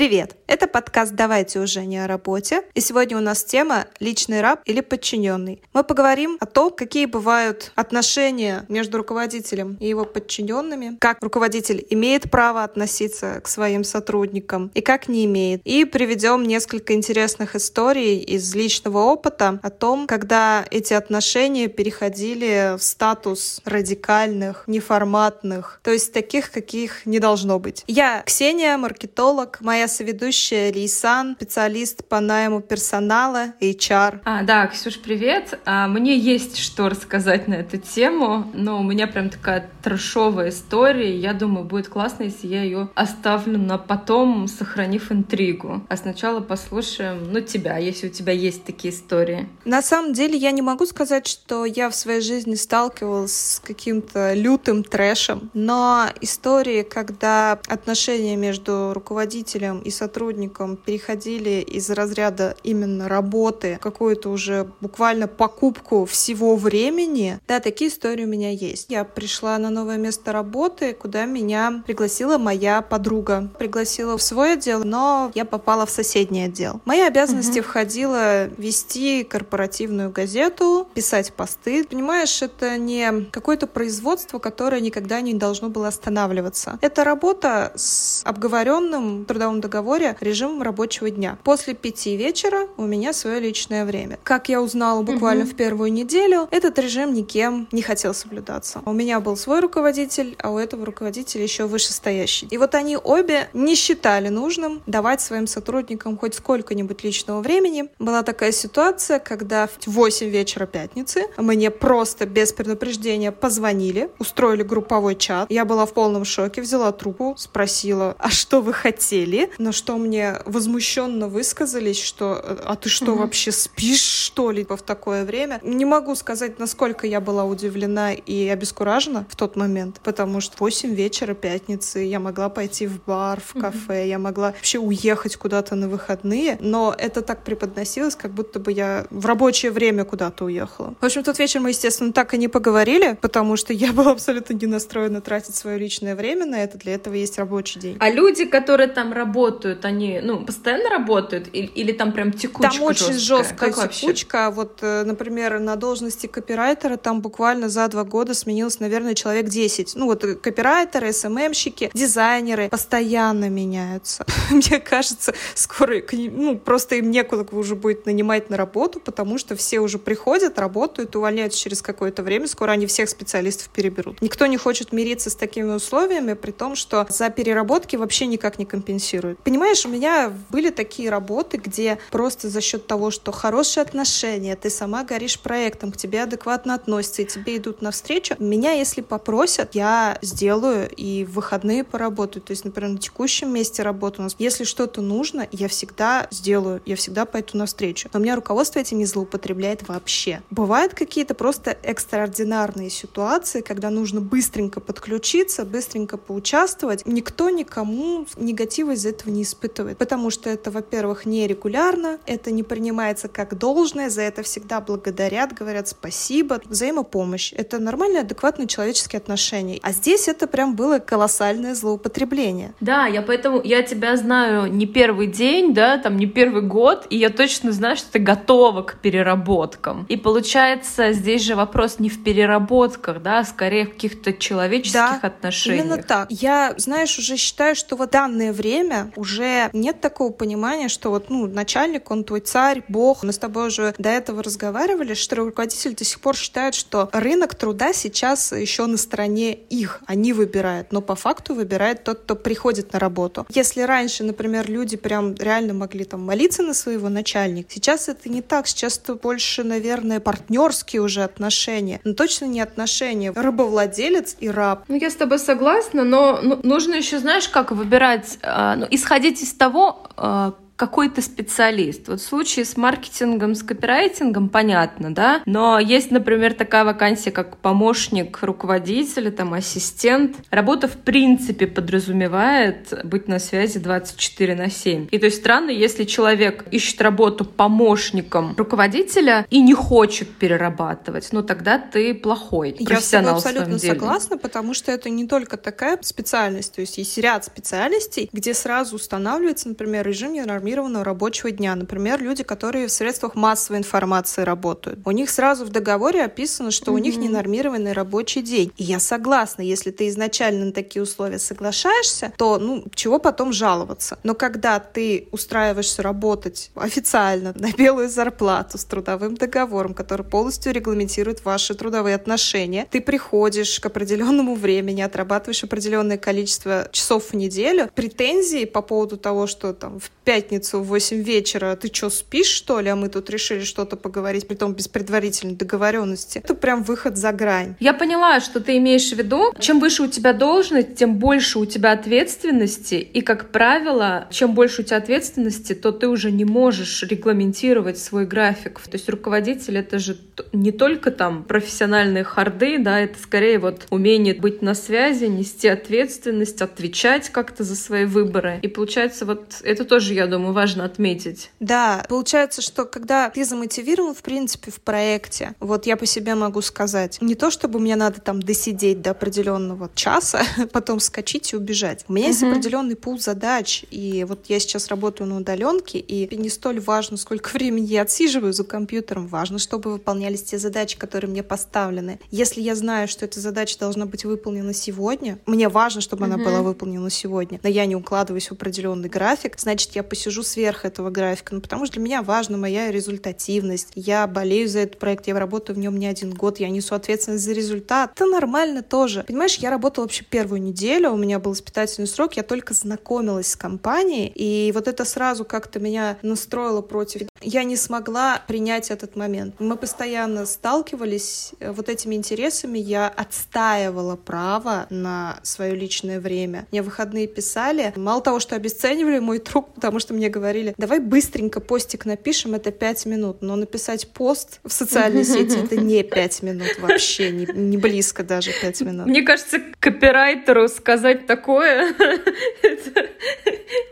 Привет! Это подкаст «Давайте уже не о работе». И сегодня у нас тема «Личный раб или подчиненный». Мы поговорим о том, какие бывают отношения между руководителем и его подчиненными, как руководитель имеет право относиться к своим сотрудникам и как не имеет. И приведем несколько интересных историй из личного опыта о том, когда эти отношения переходили в статус радикальных, неформатных, то есть таких, каких не должно быть. Я Ксения, маркетолог, моя соведущая Лейсан, специалист по найму персонала, HR. А, да, Ксюш, привет. А, мне есть что рассказать на эту тему, но у меня прям такая трешовая история. Я думаю, будет классно, если я ее оставлю на потом, сохранив интригу. А сначала послушаем, ну, тебя, если у тебя есть такие истории. На самом деле, я не могу сказать, что я в своей жизни сталкивалась с каким-то лютым трэшем, но истории, когда отношения между руководителем и сотрудникам переходили из разряда именно работы какую-то уже буквально покупку всего времени. Да, такие истории у меня есть. Я пришла на новое место работы, куда меня пригласила моя подруга. Пригласила в свой отдел, но я попала в соседний отдел. мои обязанности угу. входило вести корпоративную газету, писать посты. Понимаешь, это не какое-то производство, которое никогда не должно было останавливаться. Это работа с обговоренным трудовым договоре режимом рабочего дня. После пяти вечера у меня свое личное время. Как я узнала буквально угу. в первую неделю, этот режим никем не хотел соблюдаться. У меня был свой руководитель, а у этого руководителя еще вышестоящий. И вот они обе не считали нужным давать своим сотрудникам хоть сколько-нибудь личного времени. Была такая ситуация, когда в 8 вечера пятницы мне просто без предупреждения позвонили, устроили групповой чат. Я была в полном шоке, взяла трубку, спросила, а что вы хотели? На что мне возмущенно высказались, что «а ты что, угу. вообще спишь, что ли, в такое время?» Не могу сказать, насколько я была удивлена и обескуражена в тот момент, потому что 8 вечера пятницы я могла пойти в бар, в кафе, угу. я могла вообще уехать куда-то на выходные, но это так преподносилось, как будто бы я в рабочее время куда-то уехала. В общем, тот вечер мы, естественно, так и не поговорили, потому что я была абсолютно не настроена тратить свое личное время на это, для этого есть рабочий день. А люди, которые там работают, работают, они, ну, постоянно работают или, или там прям текучка Там очень жесткая, жесткая текучка. Вообще? Вот, э, например, на должности копирайтера там буквально за два года сменилось, наверное, человек 10. Ну, вот э, копирайтеры, СММщики, дизайнеры постоянно меняются. Мне кажется, скоро, ну, просто им некуда уже будет нанимать на работу, потому что все уже приходят, работают, увольняются через какое-то время, скоро они всех специалистов переберут. Никто не хочет мириться с такими условиями, при том, что за переработки вообще никак не компенсируют. Понимаешь, у меня были такие работы, где просто за счет того, что хорошие отношения, ты сама горишь проектом, к тебе адекватно относятся и тебе идут навстречу, меня, если попросят, я сделаю и в выходные поработаю. То есть, например, на текущем месте работы у нас, если что-то нужно, я всегда сделаю, я всегда пойду навстречу. Но у меня руководство этим не злоупотребляет вообще. Бывают какие-то просто экстраординарные ситуации, когда нужно быстренько подключиться, быстренько поучаствовать. Никто никому негатива из этого не испытывает, потому что это, во-первых, нерегулярно, это не принимается как должное, за это всегда благодарят, говорят спасибо, взаимопомощь. Это нормальные, адекватные человеческие отношения. А здесь это прям было колоссальное злоупотребление. Да, я поэтому, я тебя знаю не первый день, да, там не первый год, и я точно знаю, что ты готова к переработкам. И получается, здесь же вопрос не в переработках, да, а скорее в каких-то человеческих да, отношениях. именно так. Я, знаешь, уже считаю, что вот данное время уже нет такого понимания, что вот, ну, начальник, он твой царь, бог. Мы с тобой уже до этого разговаривали, что руководитель до сих пор считает, что рынок труда сейчас еще на стороне их. Они выбирают, но по факту выбирает тот, кто приходит на работу. Если раньше, например, люди прям реально могли там молиться на своего начальника, сейчас это не так. Сейчас это больше, наверное, партнерские уже отношения. Но точно не отношения рабовладелец и раб. Ну, я с тобой согласна, но ну, нужно еще, знаешь, как выбирать, э, ну, исходить из того, э, какой то специалист. Вот в случае с маркетингом, с копирайтингом понятно, да, но есть, например, такая вакансия, как помощник руководителя, там, ассистент. Работа в принципе подразумевает быть на связи 24 на 7. И то есть странно, если человек ищет работу помощником руководителя и не хочет перерабатывать, ну тогда ты плохой профессионал Я с тобой абсолютно деле. согласна, потому что это не только такая специальность, то есть есть ряд специальностей, где сразу устанавливается, например, режим ненормированного рабочего дня. Например, люди, которые в средствах массовой информации работают. У них сразу в договоре описано, что mm-hmm. у них ненормированный рабочий день. И я согласна, если ты изначально на такие условия соглашаешься, то, ну, чего потом жаловаться? Но когда ты устраиваешься работать официально на белую зарплату с трудовым договором, который полностью регламентирует ваши трудовые отношения, ты приходишь к определенному времени, отрабатываешь определенное количество часов в неделю, претензии по поводу того, что там в пятницу в 8 вечера ты что, спишь, что ли, а мы тут решили что-то поговорить, при том без предварительной договоренности, это прям выход за грань. Я поняла, что ты имеешь в виду. Чем выше у тебя должность, тем больше у тебя ответственности, и, как правило, чем больше у тебя ответственности, то ты уже не можешь регламентировать свой график. То есть руководитель — это же не только там профессиональные харды, да, это скорее вот умение быть на связи, нести ответственность, отвечать как-то за свои выборы. И получается, вот это тоже, я думаю, важно отметить. Да, получается, что когда ты замотивирован, в принципе, в проекте, вот я по себе могу сказать, не то чтобы мне надо там досидеть до определенного часа, потом скачить и убежать. У меня есть определенный пул задач, и вот я сейчас работаю на удаленке, и не столь важно, сколько времени я отсиживаю за компьютером, важно, чтобы выполнялись те задачи, которые мне поставлены. Если я знаю, что эта задача должна быть выполнена сегодня, мне важно, чтобы она была выполнена сегодня, но я не укладываюсь в определенный график, значит, я посижу сверх этого графика, ну, потому что для меня важна моя результативность. Я болею за этот проект, я работаю в нем не один год, я несу ответственность за результат. Это нормально тоже. Понимаешь, я работала вообще первую неделю, у меня был испытательный срок, я только знакомилась с компанией, и вот это сразу как-то меня настроило против. Я не смогла принять этот момент. Мы постоянно сталкивались э, вот этими интересами, я отстаивала право на свое личное время. Мне выходные писали, мало того, что обесценивали мой труд, потому что мне говорили, давай быстренько постик напишем, это пять минут, но написать пост в социальной сети это не пять минут вообще, не, не близко даже пять минут. Мне кажется, копирайтеру сказать такое,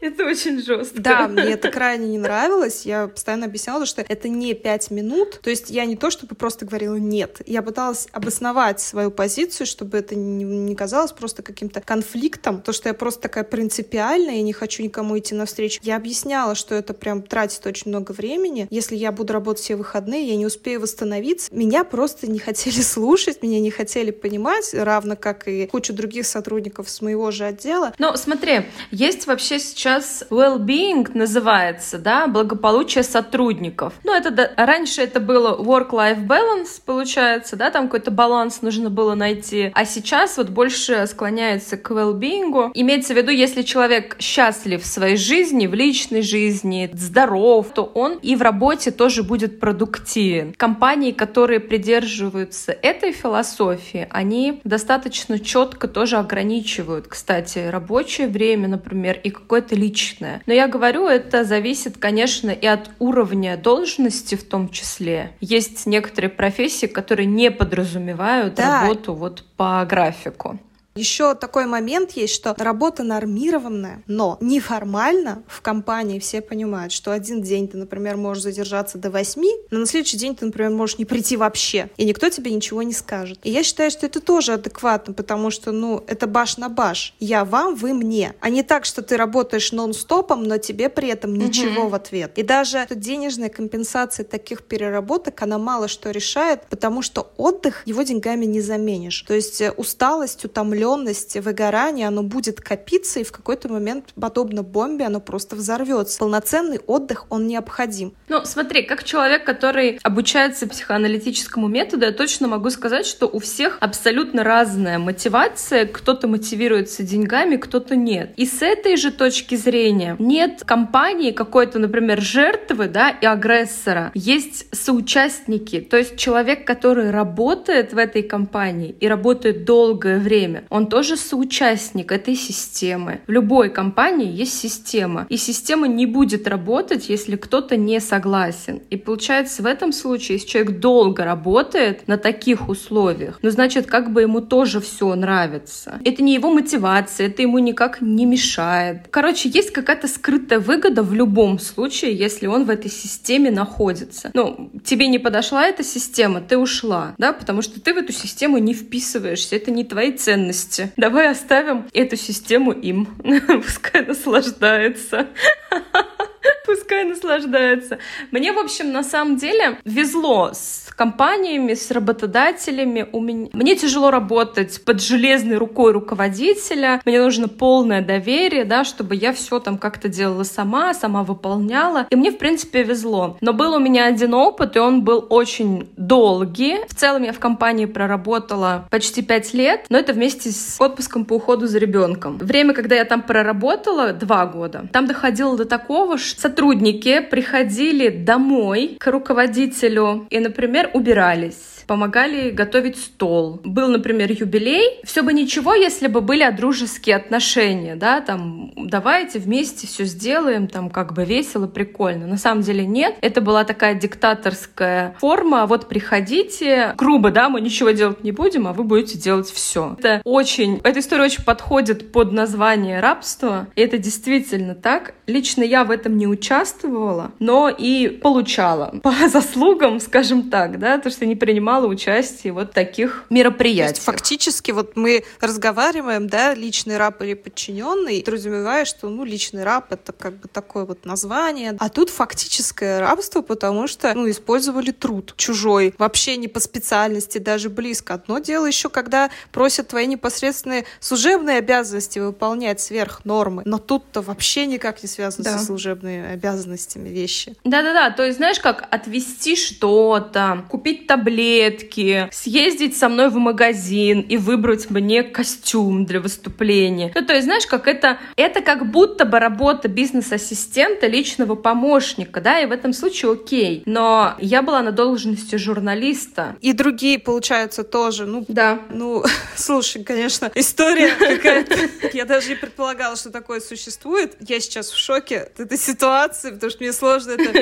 это, очень жестко. Да, мне это крайне не нравилось. Я постоянно объясняла, что это не пять минут. То есть я не то, чтобы просто говорила нет. Я пыталась обосновать свою позицию, чтобы это не, не казалось просто каким-то конфликтом. То, что я просто такая принципиальная и не хочу никому идти навстречу. Я объясняла, что это прям тратит очень много времени. Если я буду работать все выходные, я не успею восстановиться. Меня просто не хотели слушать, меня не хотели понимать, равно как и кучу других сотрудников с моего же отдела. Но смотри, есть вообще сейчас well-being называется, да, благополучие сотрудников. Ну, это да, раньше это было work-life balance, получается, да, там какой-то баланс нужно было найти, а сейчас вот больше склоняется к well-being. Имеется в виду, если человек счастлив в своей жизни, в личной жизни, здоров, то он и в работе тоже будет продуктивен. Компании, которые придерживаются этой философии, они достаточно четко тоже ограничивают, кстати, рабочее время, например, и какое-то личное. Но я говорю, это зависит, конечно, и от уровня должности в том числе. Есть некоторые профессии, которые не подразумевают да. работу вот по графику. Еще такой момент есть, что работа нормированная, но неформально в компании все понимают, что один день ты, например, можешь задержаться до восьми, но на следующий день ты, например, можешь не прийти вообще, и никто тебе ничего не скажет. И я считаю, что это тоже адекватно, потому что, ну, это баш на баш. Я вам, вы мне. А не так, что ты работаешь нон-стопом, но тебе при этом ничего угу. в ответ. И даже денежная компенсация таких переработок, она мало что решает, потому что отдых его деньгами не заменишь. То есть э, усталость, утомленность, утомленность, выгорание, оно будет копиться, и в какой-то момент, подобно бомбе, оно просто взорвется. Полноценный отдых, он необходим. Ну, смотри, как человек, который обучается психоаналитическому методу, я точно могу сказать, что у всех абсолютно разная мотивация. Кто-то мотивируется деньгами, кто-то нет. И с этой же точки зрения нет компании какой-то, например, жертвы, да, и агрессора. Есть соучастники, то есть человек, который работает в этой компании и работает долгое время, он тоже соучастник этой системы. В любой компании есть система, и система не будет работать, если кто-то не согласен. И получается, в этом случае, если человек долго работает на таких условиях, ну, значит, как бы ему тоже все нравится. Это не его мотивация, это ему никак не мешает. Короче, есть какая-то скрытая выгода в любом случае, если он в этой системе находится. Ну, тебе не подошла эта система, ты ушла, да, потому что ты в эту систему не вписываешься, это не твои ценности. Давай оставим эту систему им, пускай наслаждается. Пускай наслаждается. Мне, в общем, на самом деле везло с компаниями, с работодателями. У меня... Мне тяжело работать под железной рукой руководителя. Мне нужно полное доверие, да, чтобы я все там как-то делала сама, сама выполняла. И мне, в принципе, везло. Но был у меня один опыт, и он был очень долгий. В целом я в компании проработала почти пять лет, но это вместе с отпуском по уходу за ребенком. Время, когда я там проработала, два года, там доходило до такого, что сотрудники приходили домой к руководителю и, например, убирались помогали готовить стол. Был, например, юбилей. Все бы ничего, если бы были дружеские отношения, да, там, давайте вместе все сделаем, там, как бы весело, прикольно. На самом деле нет. Это была такая диктаторская форма. Вот приходите, грубо, да, мы ничего делать не будем, а вы будете делать все. Это очень, эта история очень подходит под название рабства. И это действительно так. Лично я в этом не участвовала, но и получала по заслугам, скажем так, да, то, что не принимала принимала участие вот в таких мероприятиях. фактически вот мы разговариваем, да, личный раб или подчиненный, подразумевая, что, ну, личный раб — это как бы такое вот название. А тут фактическое рабство, потому что, ну, использовали труд чужой, вообще не по специальности, даже близко. Одно дело еще, когда просят твои непосредственные служебные обязанности выполнять сверх нормы, но тут-то вообще никак не связано да. со служебными обязанностями вещи. Да-да-да, то есть, знаешь, как отвести что-то, купить таблетки, конфетки, съездить со мной в магазин и выбрать мне костюм для выступления. Ну, то есть, знаешь, как это, это как будто бы работа бизнес-ассистента, личного помощника, да, и в этом случае окей. Но я была на должности журналиста. И другие, получается, тоже. Ну, да. Ну, слушай, конечно, история какая-то. Я даже не предполагала, что такое существует. Я сейчас в шоке от этой ситуации, потому что мне сложно это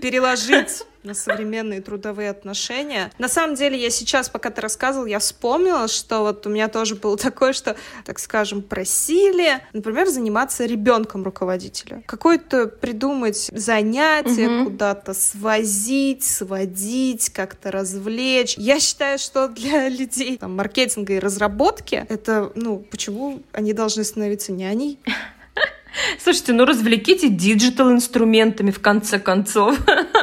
переложить на современные трудовые отношения. На самом деле, я сейчас, пока ты рассказывал, я вспомнила, что вот у меня тоже было такое, что, так скажем, просили, например, заниматься ребенком руководителя. Какое-то придумать занятие, угу. куда-то свозить, сводить, как-то развлечь. Я считаю, что для людей там, маркетинга и разработки это, ну, почему они должны становиться няней? Слушайте, ну развлеките digital инструментами в конце концов.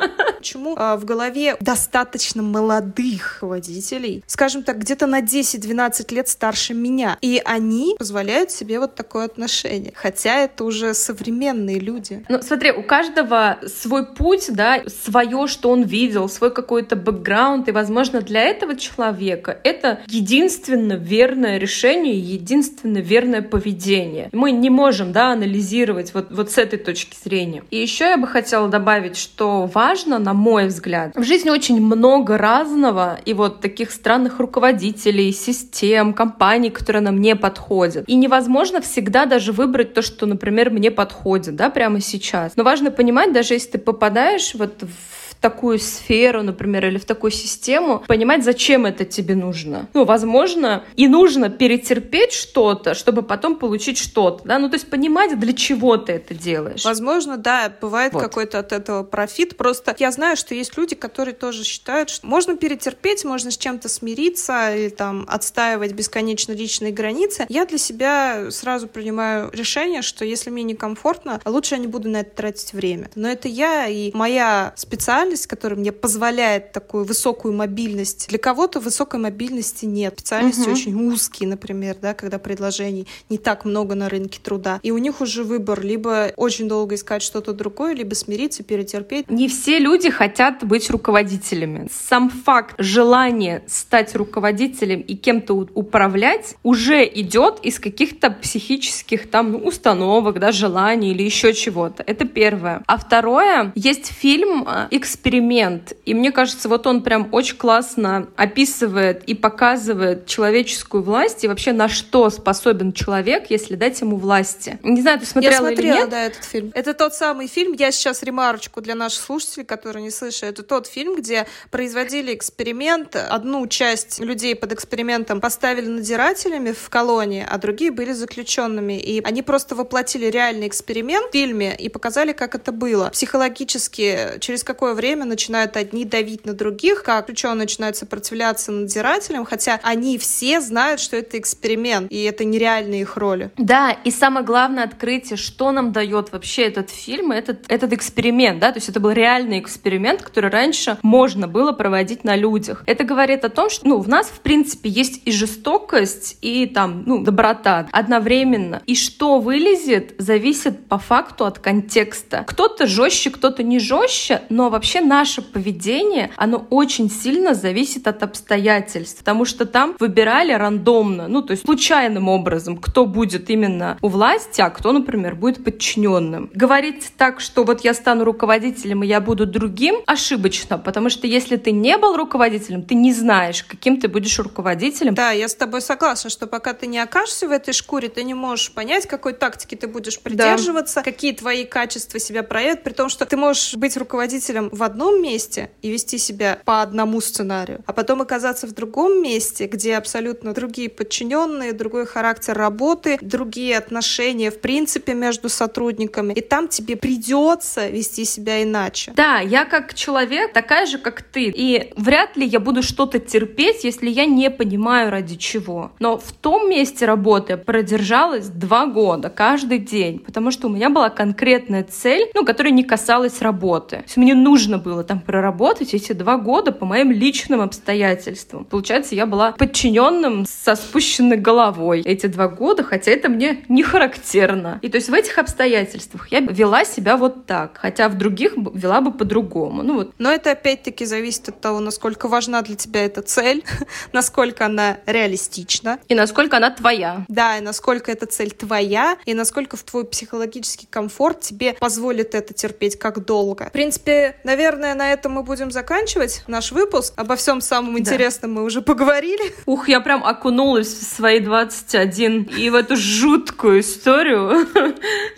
Почему а, в голове достаточно молодых водителей, скажем так, где-то на 10-12 лет старше меня, и они позволяют себе вот такое отношение, хотя это уже современные люди. Ну, смотри, у каждого свой путь, да, свое, что он видел, свой какой-то бэкграунд, и, возможно, для этого человека это единственно верное решение, единственно верное поведение. Мы не можем, да, анализировать вот, вот с этой точки зрения. И еще я бы хотела добавить, что важно, на мой взгляд. В жизни очень много разного, и вот таких странных руководителей, систем, компаний, которые нам не подходят. И невозможно всегда даже выбрать то, что, например, мне подходит, да, прямо сейчас. Но важно понимать, даже если ты попадаешь вот в такую сферу, например, или в такую систему, понимать, зачем это тебе нужно. Ну, возможно, и нужно перетерпеть что-то, чтобы потом получить что-то, да, ну, то есть понимать, для чего ты это делаешь. Возможно, да, бывает вот. какой-то от этого профит, просто я знаю, что есть люди, которые тоже считают, что можно перетерпеть, можно с чем-то смириться или там отстаивать бесконечно личные границы. Я для себя сразу принимаю решение, что если мне некомфортно, лучше я не буду на это тратить время. Но это я и моя специальность специальность, которая мне позволяет такую высокую мобильность. Для кого-то высокой мобильности нет. Специальности угу. очень узкие, например, да, когда предложений не так много на рынке труда. И у них уже выбор либо очень долго искать что-то другое, либо смириться, перетерпеть. Не все люди хотят быть руководителями. Сам факт желания стать руководителем и кем-то управлять уже идет из каких-то психических там ну, установок, да, желаний или еще чего-то. Это первое. А второе, есть фильм э, «Эксперимент». И мне кажется, вот он прям очень классно описывает и показывает человеческую власть и вообще на что способен человек, если дать ему власти. Не знаю, ты смотрела Я смотрела, или нет? да, этот фильм. Это тот самый фильм, я сейчас ремарочку для наших слушателей, которые не слышали, это тот фильм, где производили эксперимент, одну часть людей под экспериментом поставили надзирателями в колонии, а другие были заключенными. И они просто воплотили реальный эксперимент в фильме и показали, как это было. Психологически, через какое время начинают одни давить на других, как заключенные начинают сопротивляться надзирателям, хотя они все знают, что это эксперимент, и это нереальные их роли. Да, и самое главное открытие, что нам дает вообще этот фильм, этот, этот эксперимент, да, то есть это был реальный эксперимент, который раньше можно было проводить на людях. Это говорит о том, что, ну, в нас, в принципе, есть и жестокость, и там, ну, доброта одновременно. И что вылезет, зависит по факту от контекста. Кто-то жестче, кто-то не жестче, но вообще наше поведение, оно очень сильно зависит от обстоятельств, потому что там выбирали рандомно, ну, то есть случайным образом, кто будет именно у власти, а кто, например, будет подчиненным. Говорить так, что вот я стану руководителем, и я буду другим, ошибочно, потому что если ты не был руководителем, ты не знаешь, каким ты будешь руководителем. Да, я с тобой согласна, что пока ты не окажешься в этой шкуре, ты не можешь понять, какой тактики ты будешь придерживаться, да. какие твои качества себя проявят, при том, что ты можешь быть руководителем в одном месте и вести себя по одному сценарию, а потом оказаться в другом месте, где абсолютно другие подчиненные, другой характер работы, другие отношения в принципе между сотрудниками, и там тебе придется вести себя иначе. Да, я как человек такая же, как ты, и вряд ли я буду что-то терпеть, если я не понимаю ради чего. Но в том месте работы продержалась два года, каждый день, потому что у меня была конкретная цель, ну, которая не касалась работы. То есть мне нужно было там проработать эти два года по моим личным обстоятельствам. Получается, я была подчиненным со спущенной головой эти два года, хотя это мне не характерно. И то есть в этих обстоятельствах я вела себя вот так, хотя в других вела бы по-другому. Ну вот. Но это опять-таки зависит от того, насколько важна для тебя эта цель, насколько она реалистична. И насколько она твоя. Да, и насколько эта цель твоя, и насколько в твой психологический комфорт тебе позволит это терпеть как долго. В принципе, наверное, на этом мы будем заканчивать наш выпуск. Обо всем самом интересном да. мы уже поговорили. Ух, я прям окунулась в свои 21 и в эту жуткую историю.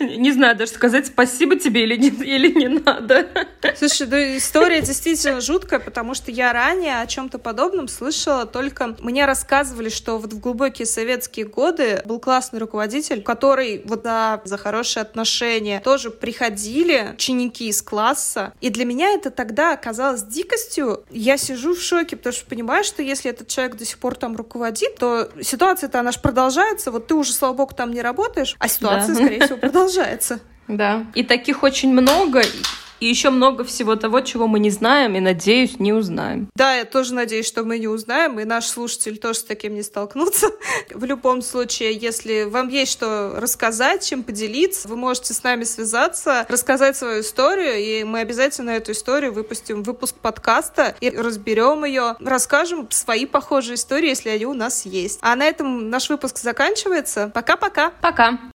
Не знаю даже сказать спасибо тебе или не, или не надо. Слушай, ну история действительно жуткая, потому что я ранее о чем-то подобном слышала, только мне рассказывали, что вот в глубокие советские годы был классный руководитель, который вот да, за хорошие отношения тоже приходили ученики из класса, и для меня это тогда оказалось дикостью. Я сижу в шоке, потому что понимаю, что если этот человек до сих пор там руководит, то ситуация-то она же продолжается, вот ты уже, слава богу, там не работаешь, а ситуация, да. скорее всего, продолжается. Да, и таких очень много, и еще много всего того, чего мы не знаем и, надеюсь, не узнаем. Да, я тоже надеюсь, что мы не узнаем, и наш слушатель тоже с таким не столкнутся. В любом случае, если вам есть что рассказать, чем поделиться, вы можете с нами связаться, рассказать свою историю, и мы обязательно эту историю выпустим выпуск подкаста и разберем ее, расскажем свои похожие истории, если они у нас есть. А на этом наш выпуск заканчивается. Пока-пока. Пока. -пока. Пока.